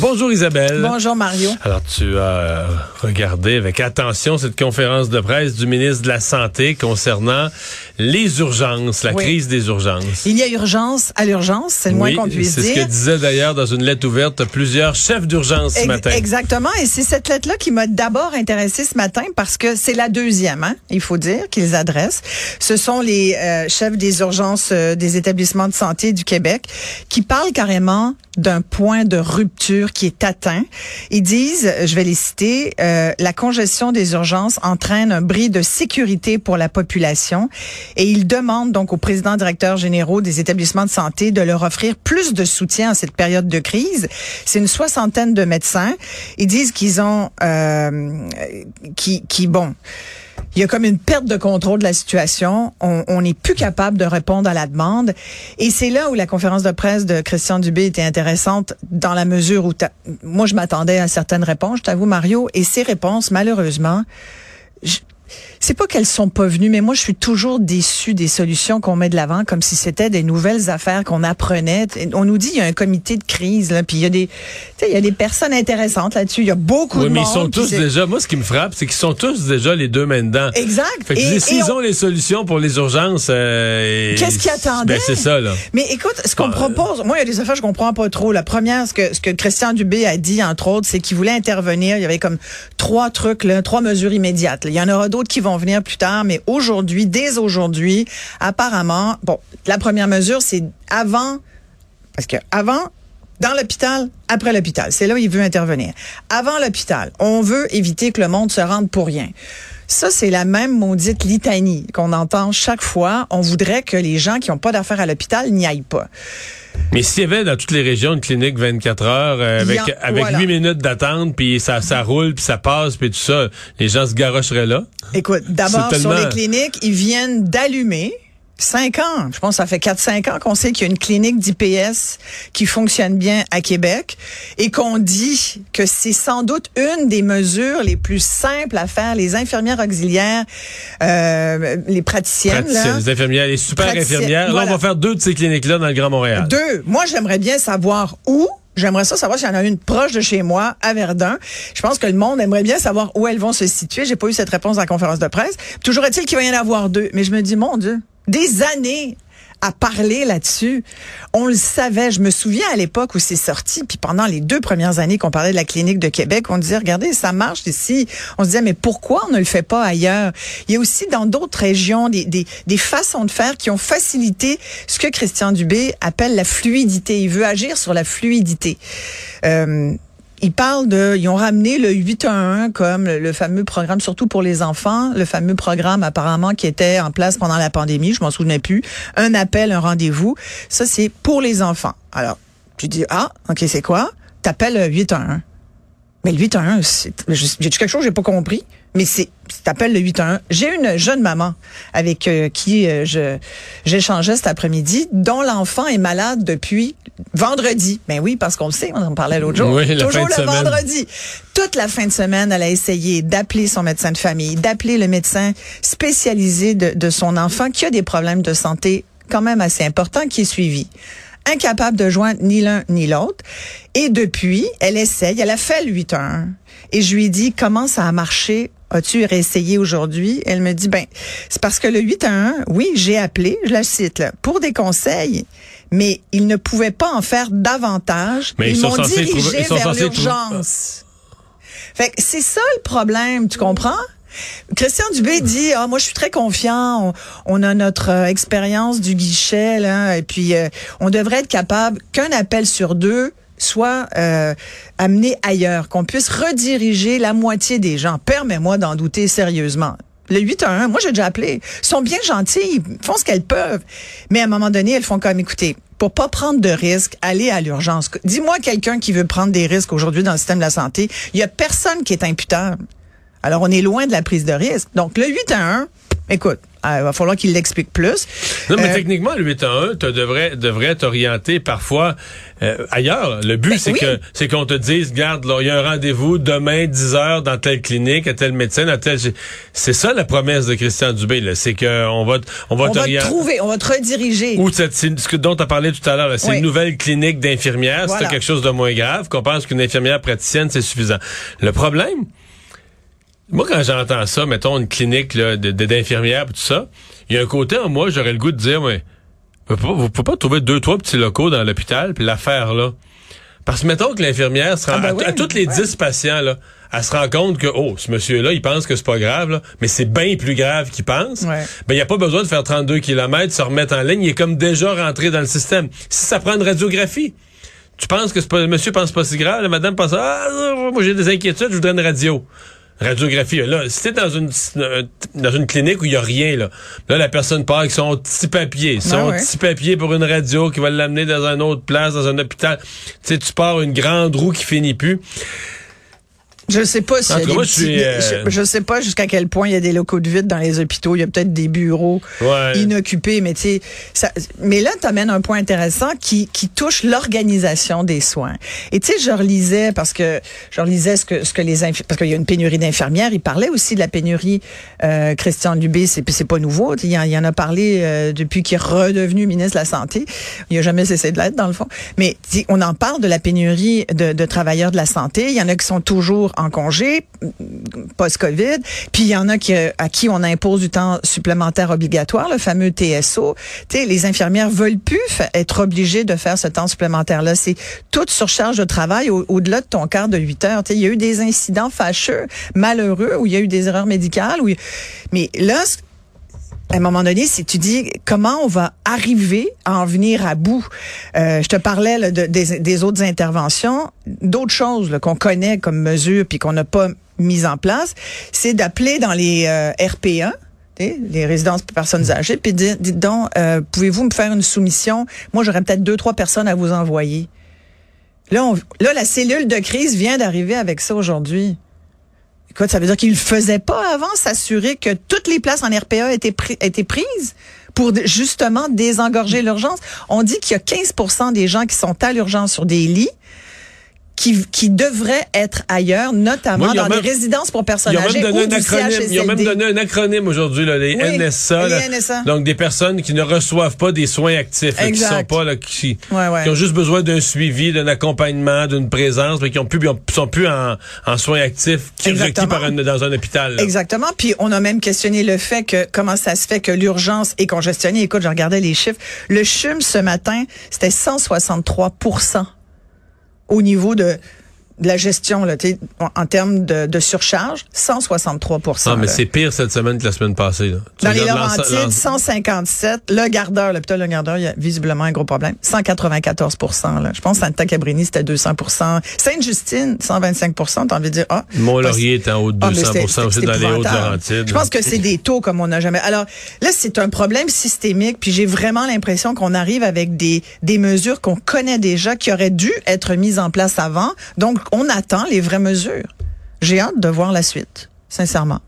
Bonjour Isabelle. Bonjour, Mario. Alors tu as euh, regardé avec attention cette conférence de presse du ministre de la Santé concernant les urgences, la Oui. crise des urgences. Il y a urgence à l'urgence, c'est le moins qu'on puisse c'est ce dire. que disait d'ailleurs dans une lettre ouverte plusieurs chefs d'urgence ce matin. Exactement. Et c'est cette lettre-là qui m'a d'abord intéressée ce matin parce que c'est la deuxième, hein, il faut dire, qu'ils adressent. Ce sont les euh, chefs des urgences euh, des établissements de santé du Québec qui parlent carrément d'un point de rupture qui est atteint. Ils disent, je vais les citer, euh, la congestion des urgences entraîne un bris de sécurité pour la population et ils demandent donc aux présidents directeurs généraux des établissements de santé de leur offrir plus de soutien en cette période de crise. C'est une soixantaine de médecins. Ils disent qu'ils ont, euh, qui, qui, bon, il y a comme une perte de contrôle de la situation. On n'est plus capable de répondre à la demande. Et c'est là où la conférence de presse de Christian Dubé était intéressante dans la mesure où moi je m'attendais à certaines réponses, je t'avoue Mario, et ces réponses malheureusement je- c'est pas qu'elles sont pas venues, mais moi je suis toujours déçue des solutions qu'on met de l'avant, comme si c'était des nouvelles affaires qu'on apprenait. On nous dit il y a un comité de crise là, puis il y a des, tu sais, il y a des personnes intéressantes là-dessus. Il y a beaucoup Oui, de mais monde. ils sont tous déjà, moi ce qui me frappe, c'est qu'ils sont tous déjà les deux mains dedans. Exact. S'ils on- ont les solutions pour les urgences, euh, Qu'est-ce qu'ils attendaient? Ben c'est ça là. Mais écoute, ce qu'on Bon, propose, moi, il y a des affaires que je comprends pas trop. La première, ce que, ce que Christian Dubé a dit, entre autres, c'est qu'il voulait intervenir. Il y avait comme trois trucs, là, trois mesures immédiates. là. Il y en aura d'autres qui vont venir plus tard, mais aujourd'hui, dès aujourd'hui, apparemment, bon, la première mesure, c'est avant, parce que avant, dans l'hôpital, après l'hôpital. C'est là où il veut intervenir. Avant l'hôpital, on veut éviter que le monde se rende pour rien. Ça, c'est la même maudite litanie qu'on entend chaque fois. On voudrait que les gens qui n'ont pas d'affaires à l'hôpital n'y aillent pas. Mais s'il y avait dans toutes les régions une clinique 24 heures euh, avec en- avec voilà. 8 minutes d'attente puis ça ça roule puis ça passe puis tout ça, les gens se garocheraient là? Écoute, d'abord, sur les cliniques, ils viennent d'allumer. Cinq ans. Je pense que ça fait 4-5 ans qu'on sait qu'il y a une clinique d'IPS qui fonctionne bien à Québec et qu'on dit que c'est sans doute une des mesures les plus simples à faire. Les infirmières auxiliaires, euh, les praticiennes, là, Praticiennes, les infirmières, les super infirmières. Là, on va faire deux de ces cliniques là dans le Grand Montréal. Deux, moi j'aimerais bien savoir où. J'aimerais ça savoir s'il y en a une proche de chez moi, à Verdun. Je pense que le monde aimerait bien savoir où elles vont se situer. J'ai pas eu cette réponse à la conférence de presse. Toujours est-il qu'il va y en avoir deux. Mais je me dis, mon Dieu, des années à parler là-dessus. On le savait. Je me souviens à l'époque où c'est sorti, puis pendant les deux premières années qu'on parlait de la clinique de Québec, on disait, regardez, ça marche ici. On se disait, mais pourquoi on ne le fait pas ailleurs? Il y a aussi dans d'autres régions des, des, des façons de faire qui ont facilité ce que Christian Dubé appelle la fluidité. Il veut agir sur la fluidité. Euh, ils parlent de, ils ont ramené le 811 comme le, fameux programme, surtout pour les enfants, le fameux programme apparemment qui était en place pendant la pandémie, je m'en souvenais plus. Un appel, un rendez-vous. Ça, c'est pour les enfants. Alors, tu dis, ah, ok, c'est quoi? T'appelles le 811. Mais le 811, c'est- j'ai-tu quelque chose j'ai pas compris? Mais c'est, t'appelles le 811. J'ai une jeune maman avec euh, qui euh, je j'échangeais cet après-midi, dont l'enfant est malade depuis vendredi. Ben oui, parce qu'on le sait, on en parlait l'autre jour. Oui, la Toujours le semaine. vendredi. Toute la fin de semaine, elle a essayé d'appeler son médecin de famille, d'appeler le médecin spécialisé de, de son enfant qui a des problèmes de santé quand même assez importants, qui est suivi incapable de joindre ni l'un ni l'autre. Et depuis, elle essaye, elle a fait le 8-1. Et je lui ai dit, comment ça a marché? As-tu réessayé aujourd'hui? Elle me dit, ben, c'est parce que le 8-1, oui, j'ai appelé, je la cite, là, pour des conseils, mais ils ne pouvaient pas en faire davantage. Mais ils m'ont dirigé vers l'urgence. Fait que c'est ça le problème, tu comprends? Christian Dubé dit ah moi je suis très confiant on, on a notre euh, expérience du guichet là et puis euh, on devrait être capable qu'un appel sur deux soit euh, amené ailleurs qu'on puisse rediriger la moitié des gens permets-moi d'en douter sérieusement le 8 à 1, moi j'ai déjà appelé. Ils sont bien gentils, ils font ce qu'elles peuvent. Mais à un moment donné, elles font comme écoutez, pour pas prendre de risques, allez à l'urgence. Dis-moi quelqu'un qui veut prendre des risques aujourd'hui dans le système de la santé. Il y a personne qui est imputable. Alors, on est loin de la prise de risque. Donc, le 8 à 1, écoute, Ah, il va falloir qu'il l'explique plus. Non, mais Euh, techniquement, le 8 à 1, tu devrais, devrais t'orienter parfois euh, ailleurs. Le but, Ben c'est oui. que c'est qu'on te dise, garde, il y a un rendez-vous demain, 10 heures, dans telle clinique, à tel médecin, à tel... C'est ça la promesse de Christian Dubé, là. C'est qu'on va, on va on va te trouver, on va te rediriger. Ou cette, ce que dont tu as parlé tout à l'heure, c'est Oui. une nouvelle clinique d'infirmières, Voilà. c'est quelque chose de moins grave, qu'on pense qu'une infirmière praticienne, c'est suffisant. Le problème, moi, quand j'entends ça, mettons une clinique d'infirmières tout ça, il y a un côté en moi, j'aurais le goût de dire, mais vous pouvez pas, vous pouvez pas trouver deux, trois petits locaux dans l'hôpital puis l'affaire là. Parce que mettons que l'infirmière se rend, Ah ben à, oui, à tous les ouais. 10 patients, là, elle se rend compte que, oh, ce monsieur-là, il pense que c'est pas grave, là, mais c'est bien plus grave qu'il pense. Ouais. Ben, il n'y a pas besoin de faire 32 km, se remettre en ligne. Il est comme déjà rentré dans le système. Si ça prend une radiographie, tu penses que c'est pas, le monsieur pense pas si grave, la madame pense, ah, moi j'ai des inquiétudes, je voudrais une radio. Radiographie, là, si t'es dans une, euh, dans une clinique où il y a rien, là, là, la personne part avec son petit papier, son ouais. petit papier pour une radio qui va l'amener dans une autre place, dans un hôpital. Tu sais, tu pars une grande roue qui finit plus. Je sais pas si moi, suis, euh, je, je sais pas jusqu'à quel point il y a des locaux de vide dans les hôpitaux. Il y a peut-être des bureaux Ouais. inoccupés, mais tu sais, mais là, tu amènes un point intéressant qui, qui touche l'organisation des soins. Et tu sais, je relisais parce que je relisais ce que ce que les parce qu'il y a une pénurie d'infirmières. Il parlait aussi de la pénurie. Euh, Christian Dubé, c'est c'est pas nouveau. Il en, il en a parlé euh, depuis qu'il est redevenu ministre de la santé. Il a jamais cessé de l'être dans le fond. Mais on en parle de la pénurie de, de travailleurs de la santé. Il y en a qui sont toujours en congé post-Covid. Puis il y en a qui, à qui on impose du temps supplémentaire obligatoire, le fameux TSO. Tu sais, les infirmières veulent plus être obligées de faire ce temps supplémentaire-là. C'est toute surcharge de travail au- au-delà de ton quart de 8 heures. Il y a eu des incidents fâcheux, malheureux, où il y a eu des erreurs médicales. Où Mais là, à un moment donné, si tu dis comment on va arriver à en venir à bout, Euh, je te parlais là, de- des, des autres interventions, d'autres choses qu'on connaît comme mesures puis qu'on n'a pas mises en place, c'est d'appeler dans les euh, RP1 tu sais, les résidences pour personnes âgées, puis dire, dites donc, euh, pouvez-vous me faire une soumission? Moi, j'aurais peut-être deux, trois personnes à vous envoyer. Là, on- là, la cellule de crise vient d'arriver avec ça aujourd'hui. Écoute, ça veut dire qu'il ne faisait pas avant s'assurer que toutes les places en RPA étaient, étaient prises pour justement désengorger l'urgence. On dit qu'il y a 15% des gens qui sont à l'urgence sur des lits qui, qui devraient être ailleurs, notamment Moi, dans même- des résidences pour personnes Ils ont même âgées donné ou un du acronyme. Ils ont même donné un acronyme aujourd'hui, les Oui, NSA, les là. NSA. Donc des personnes qui ne reçoivent pas des soins actifs, là, qui sont pas là, qui, Ouais, ouais. qui ont juste besoin d'un suivi, d'un accompagnement, d'une présence, mais qui ont plus, sont plus en, en soins actifs, qui requis par un, dans un hôpital. là. Exactement. Puis on a même questionné le fait que comment ça se fait que l'urgence est congestionnée. Écoute, je regardais les chiffres. Le CHUM ce matin, c'était 163 au niveau de, de la gestion là, en, termes de, de surcharge, 163 Ah, mais c'est pire cette semaine que la semaine passée. Là. Dans les Laurentides, l'ense- 157. Le gardeur, l'hôpital Le Gardeur, il y a visiblement un gros problème. 194 là. Je pense que Santa Cabrini, c'était 200% Sainte-Justine, 125 T'as envie de dire, ah. Mont-Laurier est en haut de Ah, mais 200 c'était- aussi dans les. Hautes-Laurentides. Je pense que c'est des taux comme on n'a jamais. Alors là, c'est un problème systémique, puis j'ai vraiment l'impression qu'on arrive avec des, des mesures qu'on connaît déjà, qui auraient dû être mises en place avant. Donc, on attend les vraies mesures. J'ai hâte de voir la suite, sincèrement.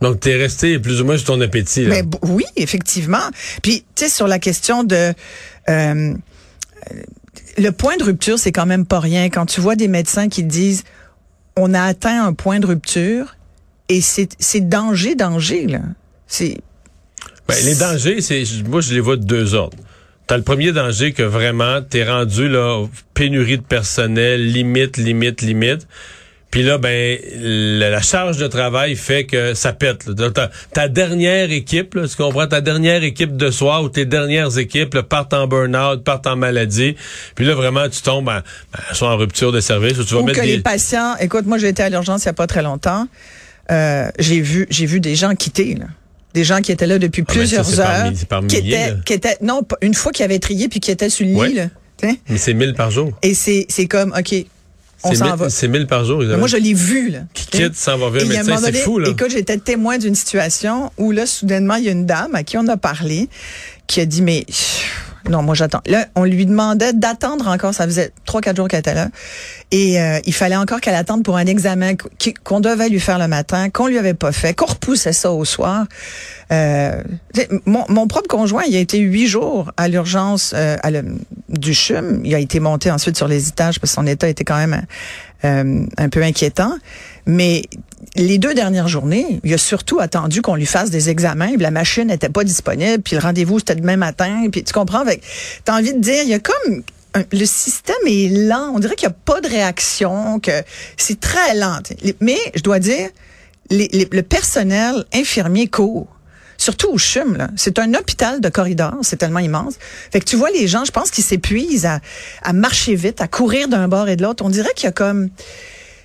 Donc, t'es resté plus ou moins sur ton appétit. Là. Mais oui, effectivement. Puis, tu sais, sur la question de... euh, le point de rupture, c'est quand même pas rien. Quand tu vois des médecins qui disent, on a atteint un point de rupture, et c'est c'est danger, danger, là. C'est... Ben, les dangers, c'est moi je les vois de deux ordres. T'as le premier danger que vraiment t'es rendu là pénurie de personnel, limite, limite, limite. Puis là, ben la, la charge de travail fait que ça pète. là. Ta, ta dernière équipe, là, tu comprends, ta dernière équipe de soir ou tes dernières équipes là, partent en burn-out, partent en maladie. Puis là, vraiment, tu tombes en, ben, soit en rupture de service ou tu vas Ou mettre que des... les patients... Écoute, moi, j'ai été à l'urgence il y a pas très longtemps. Euh, j'ai vu j'ai vu des gens quitter, là. Des gens qui étaient là depuis Ah, ça, plusieurs par heures. qui étaient, là. qui étaient, non, une fois qu'ils avaient trié puis qui étaient sur le lit, Ouais. là. tu sais. Mais c'est 1000 par jour. Et c'est comme, OK, on C'est s'en 1000 va. c'est 1000 par jour. Moi, je l'ai vu, là. Qui quitte sans avoir vu un médecin, c'est fou, là. Écoute, j'étais témoin d'une situation où, là, soudainement, il y a une dame à qui on a parlé qui a dit, mais non, moi j'attends. Là, on lui demandait d'attendre encore. Ça faisait trois, quatre jours qu'elle était là. Et euh, il fallait encore qu'elle attende pour un examen qu'on devait lui faire le matin, qu'on lui avait pas fait, qu'on repoussait ça au soir. Euh, mon, mon, propre conjoint, il a été huit jours à l'urgence euh, du CHUM. Il a été monté ensuite sur les étages parce que son état était quand même euh, un peu inquiétant. Mais les deux dernières journées, il a surtout attendu qu'on lui fasse des examens. Puis la machine n'était pas disponible. Puis le rendez-vous, c'était demain matin. Puis tu comprends? Tu as envie de dire, il y a comme le système est lent. On dirait qu'il n'y a pas de réaction, que c'est très lent. Mais je dois dire, le personnel infirmier court surtout au CHUM. C'est un hôpital de corridor, c'est tellement immense. Fait que tu vois les gens, je pense qu'ils s'épuisent à marcher vite, à courir d'un bord et de l'autre. On dirait qu'il y a comme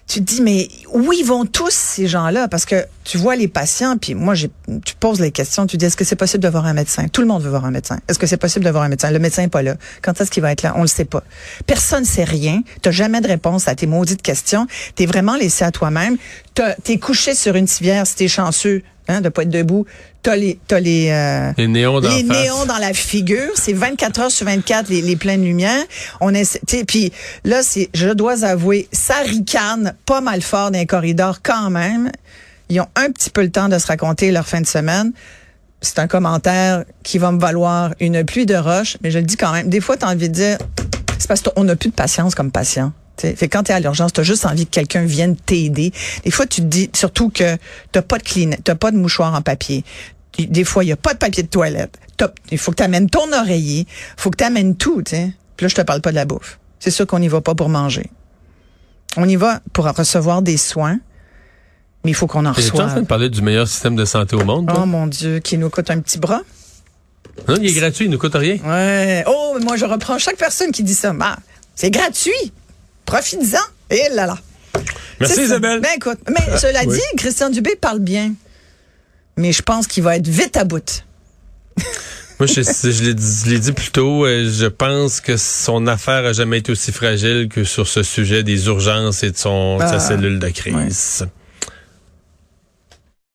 tu te dis, mais où ils vont tous ces gens-là? Parce que tu vois les patients, puis moi, tu poses les questions, tu dis, est-ce que c'est possible de voir un médecin? Tout le monde veut voir un médecin. Est-ce que c'est possible de voir un médecin? Le médecin n'est pas là. Quand est-ce qu'il va être là? On le sait pas. Personne ne sait rien. Tu jamais de réponse à tes maudites questions. Tu es vraiment laissé à toi-même. Tu es couché sur une civière si tu chanceux hein, de pas être debout. T'as les, t'as les, euh, les néons dans, les néons dans la figure. C'est 24 heures sur 24 les, les pleines lumières. On est, puis là, c'est, je dois avouer, ça ricane pas mal fort dans les corridors quand même. Ils ont un petit peu le temps de se raconter leur fin de semaine. C'est un commentaire qui va me valoir une pluie de roches, mais je le dis quand même. Des fois, tu as envie de dire, c'est parce qu'on n'a plus de patience comme patient. Fait quand tu es à l'urgence, tu as juste envie que quelqu'un vienne t'aider. Des fois, tu te dis surtout que tu pas de clean, tu pas de mouchoir en papier. Des fois, il n'y a pas de papier de toilette. Il faut que tu amènes ton oreiller. Il faut que tu amènes tout. T'sais. Puis là, je te parle pas de la bouffe. C'est sûr qu'on n'y va pas pour manger. On y va pour recevoir des soins, mais il faut qu'on en reçoive. Tu en train de parler du meilleur système de santé au monde? Oh mon Dieu, qui nous coûte un petit bras. Non, il est gratuit, il nous coûte rien. Ouais. Oh, moi, je reprends chaque personne qui dit ça. Ah, c'est gratuit. Profites-en. Et là là. Merci Isabelle. Ben écoute, mais cela dit, Christian Dubé parle bien. Mais je pense qu'il va être vite à bout. Moi, je, je l'ai dit, plus tôt, euh, je pense que son affaire a jamais été aussi fragile que sur ce sujet des urgences et de, son, sa ah, cellule de crise.